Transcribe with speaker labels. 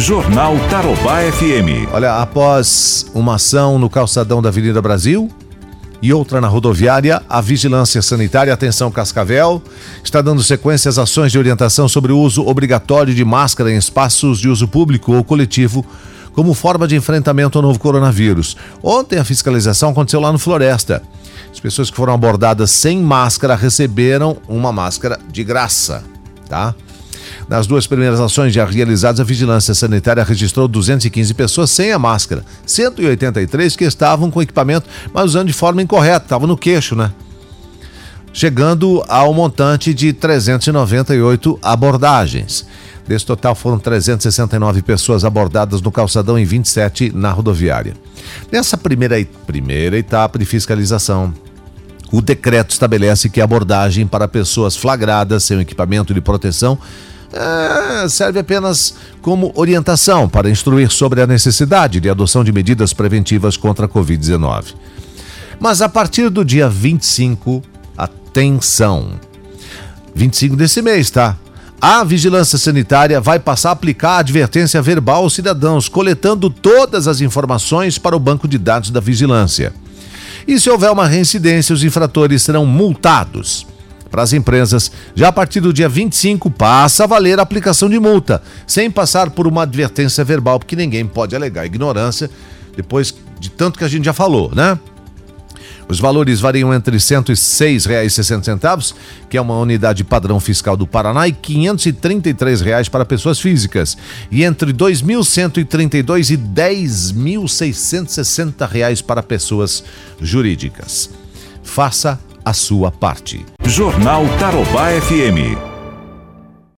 Speaker 1: Jornal Tarobá FM.
Speaker 2: Olha, após uma ação no calçadão da Avenida Brasil e outra na rodoviária, a Vigilância Sanitária Atenção Cascavel está dando sequência às ações de orientação sobre o uso obrigatório de máscara em espaços de uso público ou coletivo como forma de enfrentamento ao novo coronavírus. Ontem a fiscalização aconteceu lá no Floresta. As pessoas que foram abordadas sem máscara receberam uma máscara de graça, tá? Nas duas primeiras ações já realizadas, a Vigilância Sanitária registrou 215 pessoas sem a máscara, 183 que estavam com equipamento, mas usando de forma incorreta, estavam no queixo, né? Chegando ao montante de 398 abordagens. Desse total foram 369 pessoas abordadas no calçadão e 27 na rodoviária. Nessa primeira, primeira etapa de fiscalização, o decreto estabelece que a abordagem para pessoas flagradas sem equipamento de proteção é, serve apenas como orientação para instruir sobre a necessidade de adoção de medidas preventivas contra a Covid-19. Mas a partir do dia 25, atenção! 25 desse mês, tá? A vigilância sanitária vai passar a aplicar a advertência verbal aos cidadãos, coletando todas as informações para o banco de dados da vigilância. E se houver uma reincidência, os infratores serão multados para as empresas. Já a partir do dia 25 passa a valer a aplicação de multa, sem passar por uma advertência verbal, porque ninguém pode alegar ignorância depois de tanto que a gente já falou, né? Os valores variam entre R$ 106,60, que é uma unidade padrão fiscal do Paraná, e 533 reais para pessoas físicas, e entre R$ 2.132 e 10.660 reais para pessoas jurídicas. Faça a sua parte.
Speaker 1: Jornal Tarobá FM.